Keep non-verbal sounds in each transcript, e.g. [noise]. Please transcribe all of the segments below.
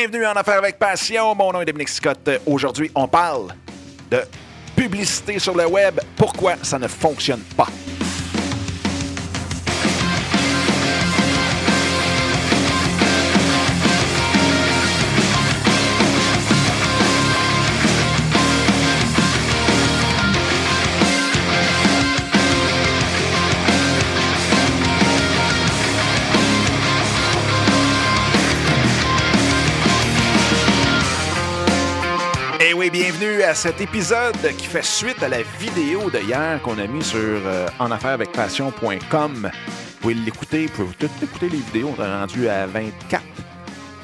Bienvenue en Affaires avec Passion. Mon nom est Dominique Scott. Aujourd'hui, on parle de publicité sur le web. Pourquoi ça ne fonctionne pas? Cet épisode qui fait suite à la vidéo d'hier qu'on a mis sur euh, enaffairesavecpassion.com. Vous pouvez l'écouter, vous pouvez toutes écouter les vidéos, on est rendu à 24.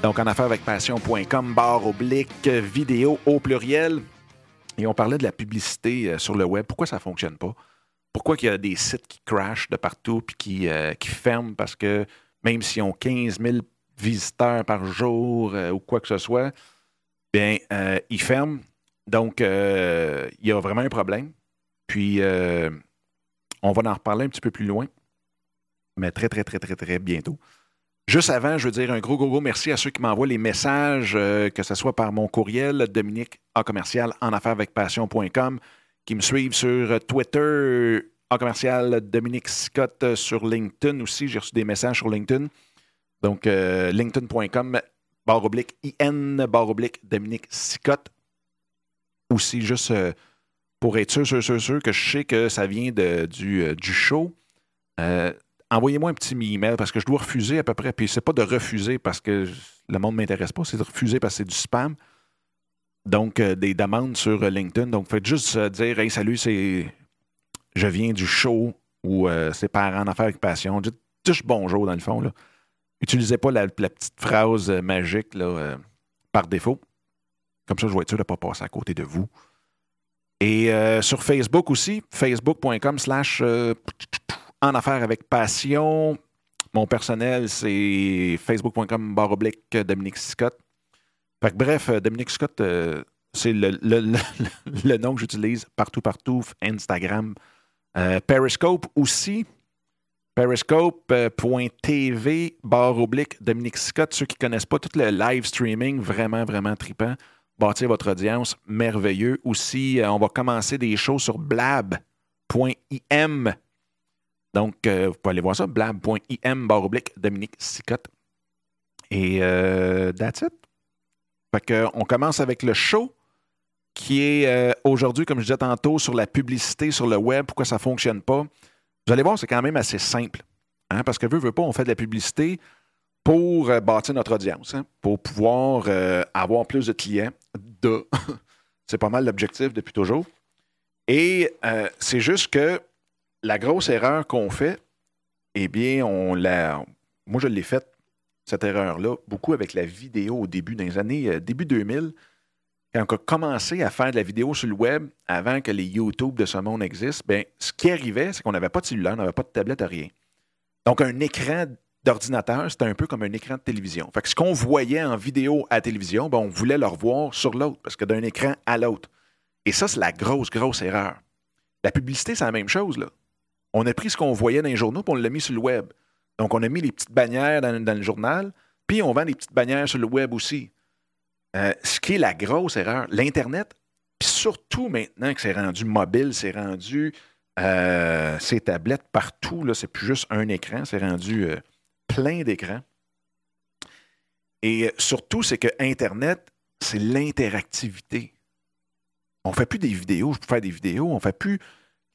Donc enaffairesavecpassion.com, barre oblique, vidéo au pluriel. Et on parlait de la publicité euh, sur le web. Pourquoi ça ne fonctionne pas? Pourquoi il y a des sites qui crashent de partout puis qui, euh, qui ferment parce que même s'ils ont 15 000 visiteurs par jour euh, ou quoi que ce soit, bien, ils ferment. Donc, euh, il y a vraiment un problème. Puis, euh, on va en reparler un petit peu plus loin, mais très, très, très, très, très bientôt. Juste avant, je veux dire un gros, gros, gros merci à ceux qui m'envoient les messages, euh, que ce soit par mon courriel, Dominique en commercial en affaires avec passion.com, qui me suivent sur Twitter, en commercial Dominique Scott sur LinkedIn aussi. J'ai reçu des messages sur LinkedIn. Donc, linkedin.com, barre oblique, IN, barre oblique, Dominique Scott. Aussi, juste euh, pour être sûr, sûr, sûr, sûr que je sais que ça vient de- du, euh, du show. Euh, Envoyez-moi un petit email parce que je dois refuser à peu près. Puis c'est pas de refuser parce que le monde ne m'intéresse pas, c'est de refuser parce que c'est du spam. Donc, des demandes sur LinkedIn. Donc, faites juste dire Hey, salut, c'est. Je viens du show ou c'est parents en affaires avec passion. Dites juste bonjour dans le fond. Là. Utilisez pas la, la petite phrase magique là, par défaut. Comme ça, je vais être sûr de ne pas passer à côté de vous. Et euh, sur Facebook aussi, facebook.com slash euh, en affaires avec passion. Mon personnel, c'est facebook.com barre oblique Dominique Scott. Fait bref, euh, Dominique Scott, c'est le, nom que j'utilise partout, partout. Instagram. Periscope aussi. Periscope.tv barre oblique Dominique Scott. Ceux qui ne connaissent pas tout le live streaming, vraiment, vraiment trippant. Bâtir votre audience, merveilleux. Aussi, euh, on va commencer des shows sur blab.im. Donc, euh, vous pouvez aller voir ça, blab.im barre oblique Dominique Scott. Et euh, that's it. Fait que, on commence avec le show qui est aujourd'hui, comme je disais tantôt, sur la publicité sur le web, pourquoi ça ne fonctionne pas? Vous allez voir, c'est quand même assez simple. hein, parce que veut, veut pas, on fait de la publicité pour bâtir notre audience, hein, pour pouvoir avoir plus de clients. [laughs] C'est pas mal l'objectif depuis toujours. Et euh, c'est juste que la grosse erreur qu'on fait, eh bien, on l'a. Moi, je l'ai faite, cette erreur-là, beaucoup avec la vidéo au début, dans les années euh, début 2000, quand on a commencé à faire de la vidéo sur le web, avant que les YouTube de ce monde existent, ben, ce qui arrivait, c'est qu'on n'avait pas de cellulaire, on n'avait pas de tablette, rien. Donc, un écran d'ordinateur, c'était un peu comme un écran de télévision. Fait que ce qu'on voyait en vidéo à la télévision, ben, on voulait le revoir sur l'autre, parce que d'un écran à l'autre. Et ça, c'est la grosse, grosse erreur. La publicité, c'est la même chose. Là. On a pris ce qu'on voyait dans les journaux, puis on l'a mis sur le web. Donc, on a mis les petites bannières dans, dans le journal, puis on vend des petites bannières sur le web aussi. Euh, ce qui est la grosse erreur, l'Internet, puis surtout maintenant que c'est rendu mobile, c'est rendu euh, ces tablettes partout, c'est plus juste un écran, c'est rendu euh, plein d'écrans. Et euh, surtout, c'est que Internet, c'est l'interactivité. On ne fait plus des vidéos, je peux faire des vidéos, on ne fait plus de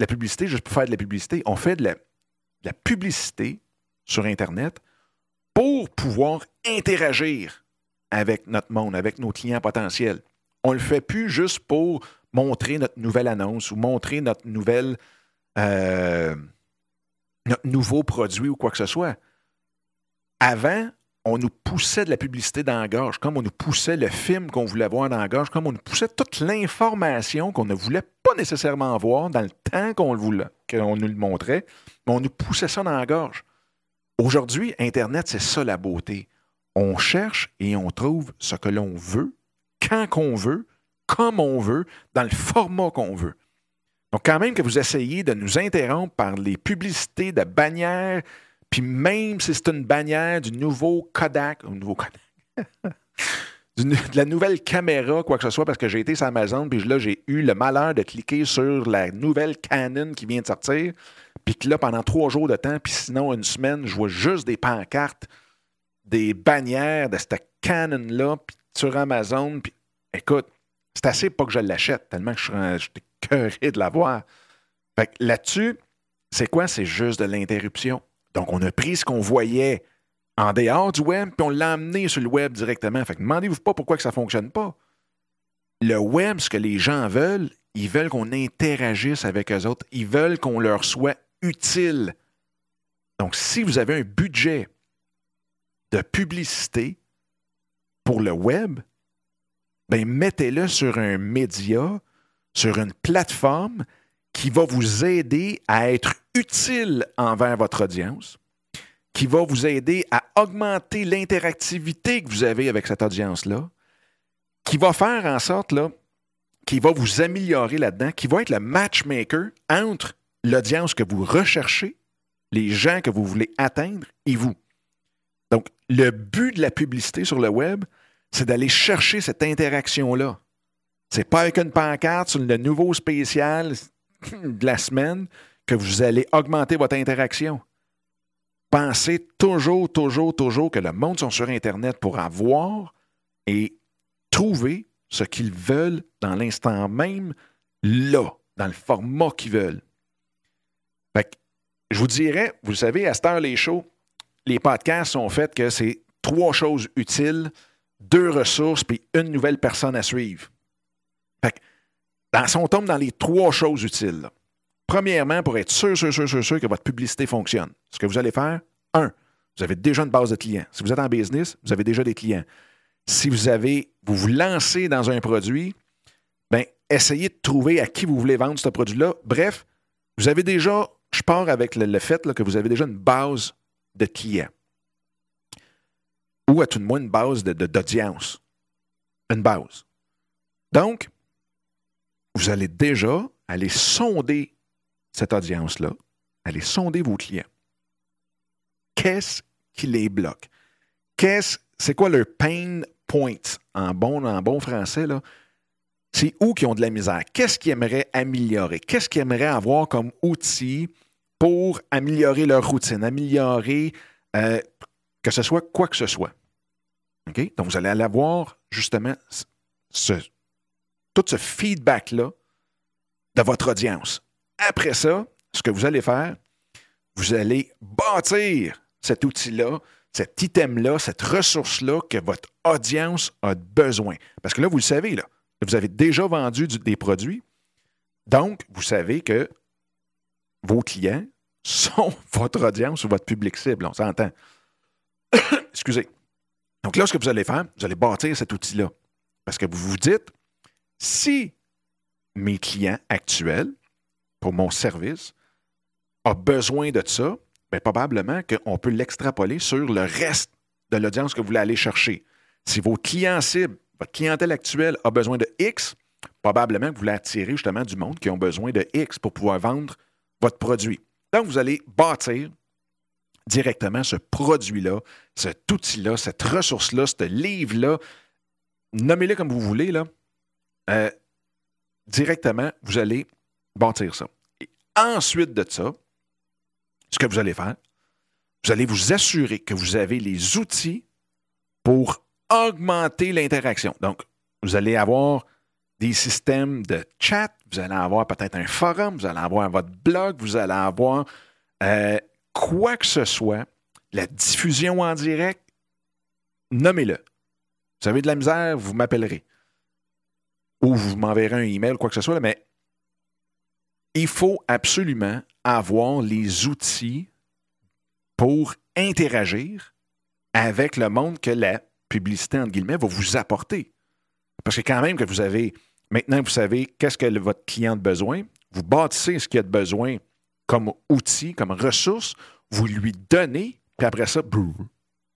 la publicité, je peux faire de la publicité. On fait de la, publicité sur Internet pour pouvoir interagir avec notre monde, avec nos clients potentiels. On ne le fait plus juste pour montrer notre nouvelle annonce ou montrer notre nouvelle euh, notre nouveau produit ou quoi que ce soit. Avant, on nous poussait de la publicité dans la gorge, comme on nous poussait le film qu'on voulait voir dans la gorge, comme on nous poussait toute l'information qu'on ne voulait pas nécessairement voir dans le temps qu'on le voulait, qu'on nous le montrait, mais on nous poussait ça dans la gorge. Aujourd'hui, Internet, c'est ça la beauté. On cherche et on trouve ce que l'on veut, quand qu'on veut, comme on veut, dans le format qu'on veut. Donc, quand même que vous essayez de nous interrompre par les publicités de bannières, puis même si c'est une bannière du nouveau Kodak, du nouveau Kodak, [laughs] de la nouvelle caméra, quoi que ce soit, parce que j'ai été sur Amazon, puis là, j'ai eu le malheur de cliquer sur la nouvelle Canon qui vient de sortir, puis que là, pendant trois jours de temps, puis sinon une semaine, je vois juste des pancartes, des bannières de cette Canon-là, puis sur Amazon, puis écoute, c'est assez pas que je l'achète, tellement que je suis [laughs] curé de l'avoir. Fait que là-dessus, c'est quoi? C'est juste de l'interruption. Donc, on a pris ce qu'on voyait en dehors du web, puis on l'a amené sur le web directement. Fait que demandez-vous pas pourquoi que ça ne fonctionne pas. Le web, ce que les gens veulent, ils veulent qu'on interagisse avec eux autres. Ils veulent qu'on leur soit utile. Donc, si vous avez un budget de publicité pour le web, ben mettez-le sur un média, sur une plateforme qui va vous aider à être utile envers votre audience, qui va vous aider à augmenter l'interactivité que vous avez avec cette audience-là, qui va faire en sorte là, qui va vous améliorer là-dedans, qui va être le matchmaker entre l'audience que vous recherchez, les gens que vous voulez atteindre et vous. Donc, le but de la publicité sur le web, c'est d'aller chercher cette interaction-là. C'est pas avec une pancarte sur le nouveau spécial [coughs] de la semaine que vous allez augmenter votre interaction. Pensez toujours, toujours, toujours que le monde sont sur Internet pour avoir et trouver ce qu'ils veulent dans l'instant même, là, dans le format qu'ils veulent. Fait je vous dirais, vous savez, à cette heure, les shows, les podcasts sont faits que c'est trois choses utiles, deux ressources, puis une nouvelle personne à suivre. Fait que, dans, si on tombe dans les trois choses utiles, premièrement, pour être sûr, sûr, sûr, sûr, sûr que votre publicité fonctionne, ce que vous allez faire, un, vous avez déjà une base de clients. Si vous êtes en business, vous avez déjà des clients. Si vous avez, vous vous lancez dans un produit, ben, essayez de trouver à qui vous voulez vendre ce produit-là. Bref, vous avez déjà, je pars avec le, fait que vous avez déjà une base de clients. Ou à tout le moins une base d'audience. une base. Donc, vous allez déjà aller sonder cette audience-là, aller sonder vos clients. Qu'est-ce qui les bloque? Qu'est-ce, c'est quoi leur pain point en bon, en bon français? C'est où qu'ils ont de la misère? Qu'est-ce qu'ils aimeraient améliorer? Qu'est-ce qu'ils aimeraient avoir comme outil pour améliorer leur routine, améliorer euh, que ce soit quoi que ce soit? Donc, vous allez avoir justement ce, tout ce feedback-là de votre audience. Après ça, ce que vous allez faire, vous allez bâtir cet outil-là, cet item-là, cette ressource-là que votre audience a besoin. Parce que là, vous le savez, vous avez déjà vendu des produits. Donc, vous savez que vos clients sont [laughs] votre audience ou votre public cible. On s'entend. [coughs] Excusez. Donc là, ce que vous allez faire, vous allez bâtir cet outil-là. Parce que vous vous dites, si mes clients actuels, pour mon service, ont besoin de ça, bien, probablement qu'on peut l'extrapoler sur le reste de l'audience que vous voulez aller chercher. Si vos clients cibles, votre clientèle actuelle a besoin de X, probablement que vous voulez attirer justement du monde qui ont besoin de X pour pouvoir vendre votre produit. Donc, vous allez bâtir directement ce produit-là, cet outil-là, cette ressource-là, ce livre-là, nommez-le comme vous voulez, là, euh, directement, vous allez bâtir ça. Et ensuite de ça, ce que vous allez faire, vous allez vous assurer que vous avez les outils pour augmenter l'interaction. Donc, vous allez avoir des systèmes de chat, vous allez avoir peut-être un forum, vous allez avoir votre blog, vous allez avoir euh, quoi que ce soit, la diffusion en direct, nommez-le. Vous avez de la misère, vous m'appellerez. Ou vous m'enverrez un email, quoi que ce soit, mais il faut absolument avoir les outils pour interagir avec le monde que la publicité, entre guillemets, va vous apporter. Parce que quand même que vous avez, maintenant vous savez qu'est-ce que votre client a besoin, vous bâtissez ce qu'il a de besoin comme outil, comme ressource, vous lui donnez, puis après ça,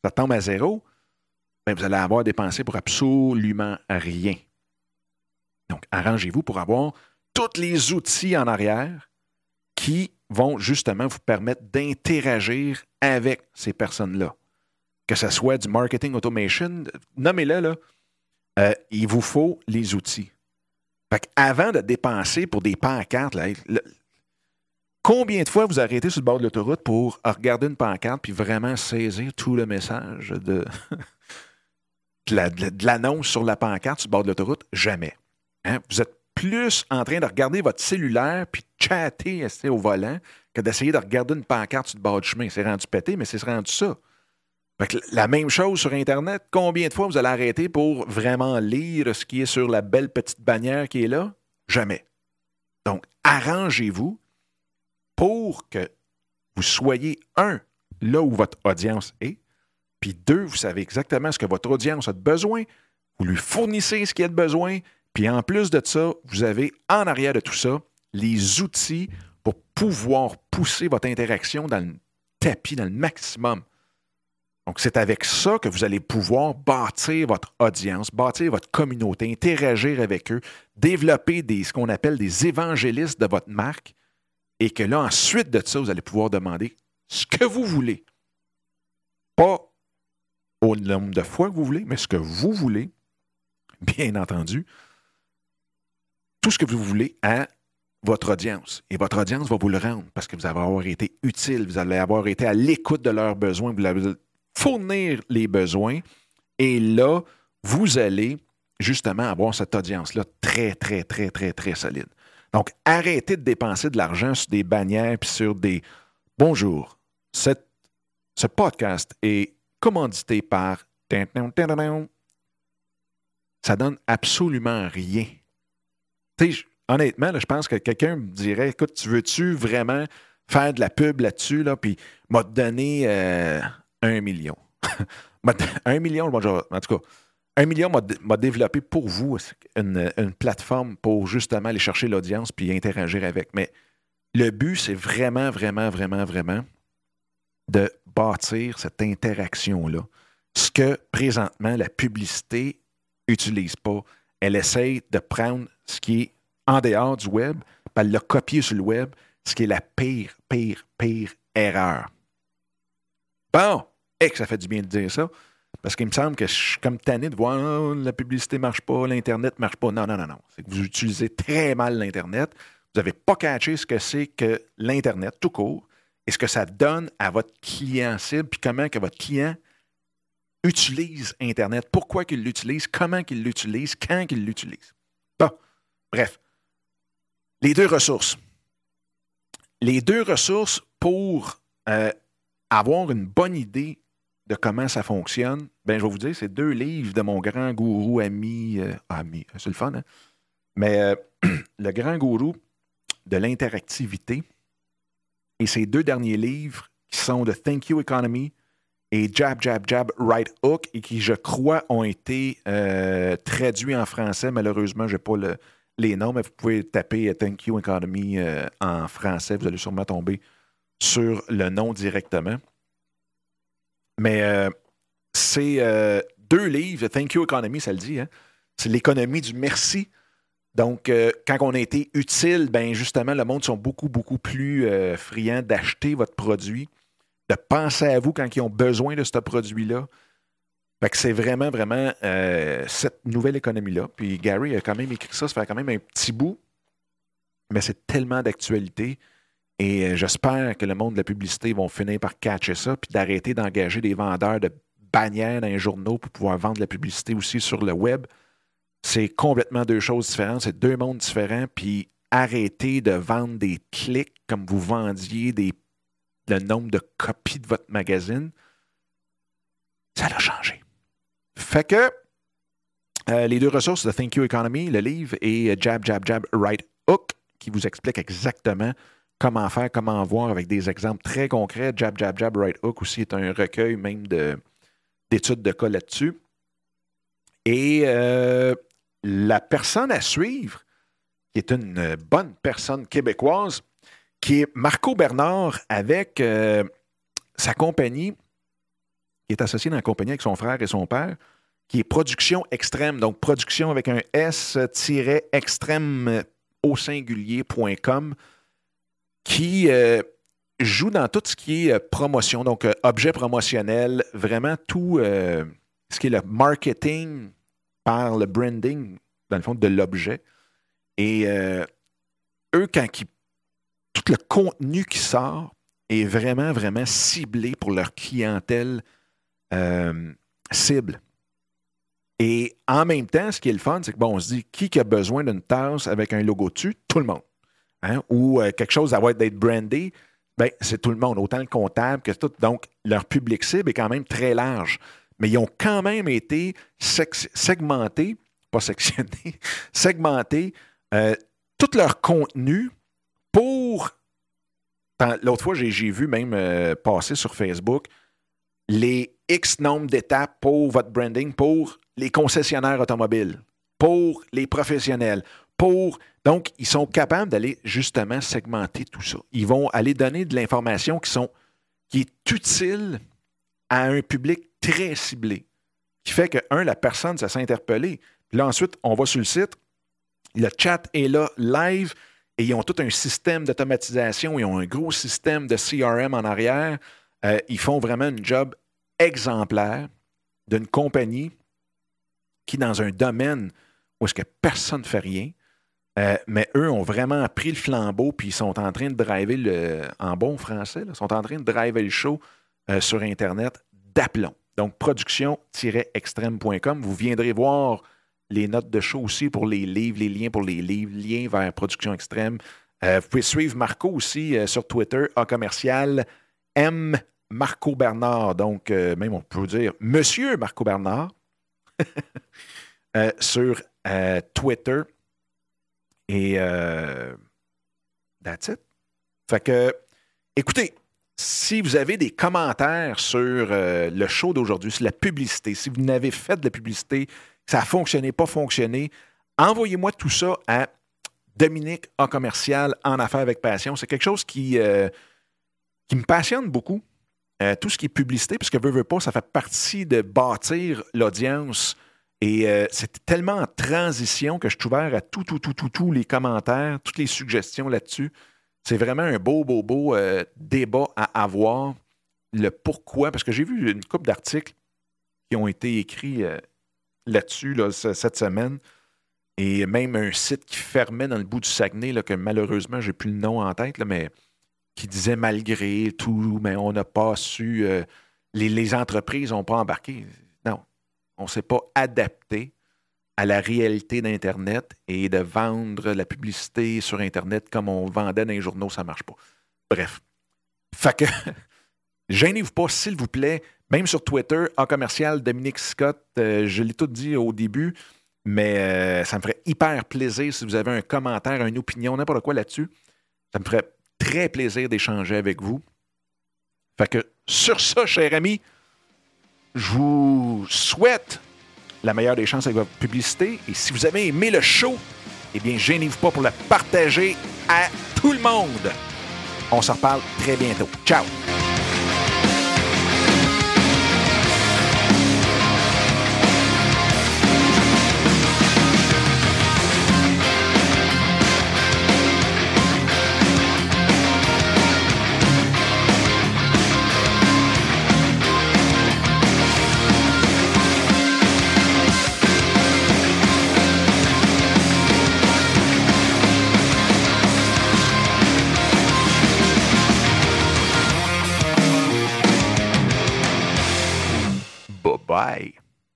ça tombe à zéro, bien, vous allez avoir dépensé pour absolument rien. Donc, arrangez-vous pour avoir tous les outils en arrière qui vont justement vous permettre d'interagir avec ces personnes-là. Que ce soit du marketing automation, nommez-le, là. euh, il vous faut les outils. Fait avant de dépenser pour des pancartes, combien de fois vous arrêtez sur le bord de l'autoroute pour regarder une pancarte puis vraiment saisir tout le message de [laughs] l'annonce sur la pancarte sur le bord de l'autoroute? Jamais. Hein? Vous êtes plus en train de regarder votre cellulaire puis de chatter au volant que d'essayer de regarder une pancarte sur le bord du chemin. C'est rendu pété, mais c'est rendu ça. la même chose sur Internet. Combien de fois vous allez arrêter pour vraiment lire ce qui est sur la belle petite bannière qui est là? Jamais. Donc, arrangez-vous pour que vous soyez, un, là où votre audience est, puis deux, vous savez exactement ce que votre audience a besoin, vous lui fournissez ce qu'il a de besoin, puis en plus de ça, vous avez en arrière de tout ça les outils pour pouvoir pousser votre interaction dans le tapis, dans le maximum. Donc, c'est avec ça que vous allez pouvoir bâtir votre audience, bâtir votre communauté, interagir avec eux, développer des, ce qu'on appelle des évangélistes de votre marque, et que là, ensuite de ça, vous allez pouvoir demander ce que vous voulez. Pas au nombre de fois que vous voulez, mais ce que vous voulez, bien entendu, tout ce que vous voulez à votre audience. Et votre audience va vous le rendre parce que vous allez avoir été utile, vous allez avoir été à l'écoute de leurs besoins, vous allez fournir les besoins. Et là, vous allez justement avoir cette audience-là très, très, très, très, très solide. Donc, arrêtez de dépenser de l'argent sur des bannières puis sur des Bonjour, ce podcast est commandité par. Ça donne absolument rien honnêtement, je pense que quelqu'un me dirait Écoute, tu veux-tu vraiment faire de la pub là-dessus, là, puis m'a donné euh, un million. [laughs] un million, en tout cas, un million m'a développé pour vous une, plateforme pour justement aller chercher l'audience puis interagir avec. Mais le but, c'est vraiment, vraiment, vraiment, vraiment de bâtir cette interaction-là. Ce que présentement la publicité n'utilise pas. Elle essaye de prendre ce qui est en dehors du web, puis elle l'a copié sur le web, ce qui est la pire, pire, pire erreur. Bon, et que ça fait du bien de dire ça, parce qu'il me semble que je suis comme tanné de voir oh, la publicité ne marche pas, l'Internet ne marche pas. Non, non, non, non. C'est que vous utilisez très mal l'Internet. Vous n'avez pas catché ce que c'est que l'Internet tout court et ce que ça donne à votre client cible, puis comment que votre client utilise Internet, pourquoi qu'il l'utilise, comment qu'il l'utilise, quand qu'il l'utilise? Bon, bref. Les deux ressources. Les deux ressources pour euh, avoir une bonne idée de comment ça fonctionne, ben, je vais vous dire, c'est deux livres de mon grand gourou ami. Euh, ami, c'est le fun, hein? Mais euh, [clears throat] le grand gourou de l'interactivité et ces deux derniers livres qui sont The Thank You Economy et Jab, Jab, Jab, Right Hook et qui, je crois, ont été traduits en français. Malheureusement, je n'ai pas le, les noms, mais vous pouvez taper Thank You Economy euh, en français. Vous allez sûrement tomber sur le nom directement. Mais euh, c'est euh, deux livres. Thank You Economy, ça le dit. Hein. C'est l'économie du merci. Donc, quand on a été utile, ben justement, le monde sont beaucoup, beaucoup plus friands d'acheter votre produit, de penser à vous quand ils ont besoin de ce produit-là c'est vraiment, vraiment euh, cette nouvelle économie-là. Puis Gary a quand même écrit ça, ça fait quand même un petit bout, mais c'est tellement d'actualité. Et euh, j'espère que le monde de la publicité vont finir par catcher ça, puis d'arrêter d'engager des vendeurs de bannières dans les journaux pour pouvoir vendre la publicité aussi sur le web. C'est complètement deux choses différentes, c'est deux mondes différents, puis arrêter de vendre des clics comme vous vendiez des, le nombre de copies de votre magazine. Ça a changé. Fait que euh, les deux ressources, The Thank You Economy, le livre, et Jab, Jab, Jab, Right Hook, qui vous explique exactement comment faire, comment voir avec des exemples très concrets. Jab, Jab, Jab, Right Hook aussi est un recueil même d'études de, cas là-dessus. Et euh, la personne à suivre, qui est une bonne personne québécoise, qui est Marco Bernard avec euh, sa compagnie qui est associé dans la compagnie avec son frère et son père, qui est Production Extrême. Donc, production avec un S-extrême au singulier.com, qui euh, joue dans tout ce qui est euh, promotion, donc objet promotionnel, vraiment tout ce qui est le marketing par le branding, dans le fond, de l'objet. Et eux, quand ils, le contenu qui sort est vraiment, vraiment ciblé pour leur clientèle euh, cible. Et en même temps, ce qui est le fun, c'est que bon, on se dit qui a besoin d'une tasse avec un logo dessus? Tout le monde. Hein? Ou euh, quelque chose à être d'être brandé, ben, c'est tout le monde, autant le comptable que tout. Donc, leur public cible est quand même très large. Mais ils ont quand même été segmentés, pas sectionnés, [laughs] segmentés, euh, tout leur contenu. L'autre fois, j'ai vu même euh, passer sur Facebook les X nombre d'étapes pour votre branding, pour les concessionnaires automobiles, pour les professionnels, pour. Donc, ils sont capables d'aller justement segmenter tout ça. Ils vont aller donner de l'information qui, qui est utile à un public très ciblé, qui fait que, un, la personne, ça s'est interpellé. Puis là, ensuite, on va sur le site, le chat est là, live, et ils ont tout un système d'automatisation, ils ont un gros système de CRM en arrière. Euh, ils font vraiment un job exemplaire d'une compagnie qui, dans un domaine où est-ce que personne ne fait rien, euh, mais eux ont vraiment pris le flambeau puis ils sont en train de driver le, en bon français, sont en train de driver le show euh, sur Internet d'aplomb. Donc, production-extrême.com. Vous viendrez voir les notes de show aussi pour les livres, les liens pour les livres, liens vers Production Extrême. Euh, vous pouvez suivre Marco aussi sur Twitter, A commercial M Marco Bernard. Donc, même on peut dire Monsieur Marco Bernard. [laughs] Euh, sur euh, Twitter. Et euh, that's it. Fait que, écoutez, si vous avez des commentaires sur le show d'aujourd'hui, sur la publicité, si vous n'avez fait de la publicité, ça a fonctionné, pas fonctionné, envoyez-moi tout ça à Dominique en commercial en affaires avec passion. C'est quelque chose qui, qui me passionne beaucoup. tout ce qui est publicité, parce que veut, veut pas, ça fait partie de bâtir l'audience et euh, c'est tellement en transition que je suis ouvert à tout, tout, tout, tout, tous les commentaires, toutes les suggestions là-dessus. C'est vraiment un beau, beau, beau euh, débat à avoir. Le pourquoi, parce que j'ai vu une couple d'articles qui ont été écrits euh, là-dessus cette semaine. Et même un site qui fermait dans le bout du Saguenay, là, que malheureusement, j'ai plus le nom en tête, mais qui disait malgré tout, mais on n'a pas su. les, les, entreprises n'ont pas embarqué on ne s'est pas adapté à la réalité d'Internet et de vendre la publicité sur Internet comme on vendait dans les journaux, ça ne marche pas. Bref. Fait que, [laughs] gênez-vous pas, s'il vous plaît. Même sur Twitter, en commercial, Dominique Scott, euh, je l'ai tout dit au début, mais euh, ça me ferait hyper plaisir si vous avez un commentaire, une opinion, n'importe quoi là-dessus. Ça me ferait très plaisir d'échanger avec vous. Fait que, sur ça, cher ami, je vous souhaite la meilleure des chances avec votre publicité. Et si vous avez aimé le show, eh bien, gênez-vous pas pour le partager à tout le monde. On s'en reparle très bientôt. Ciao!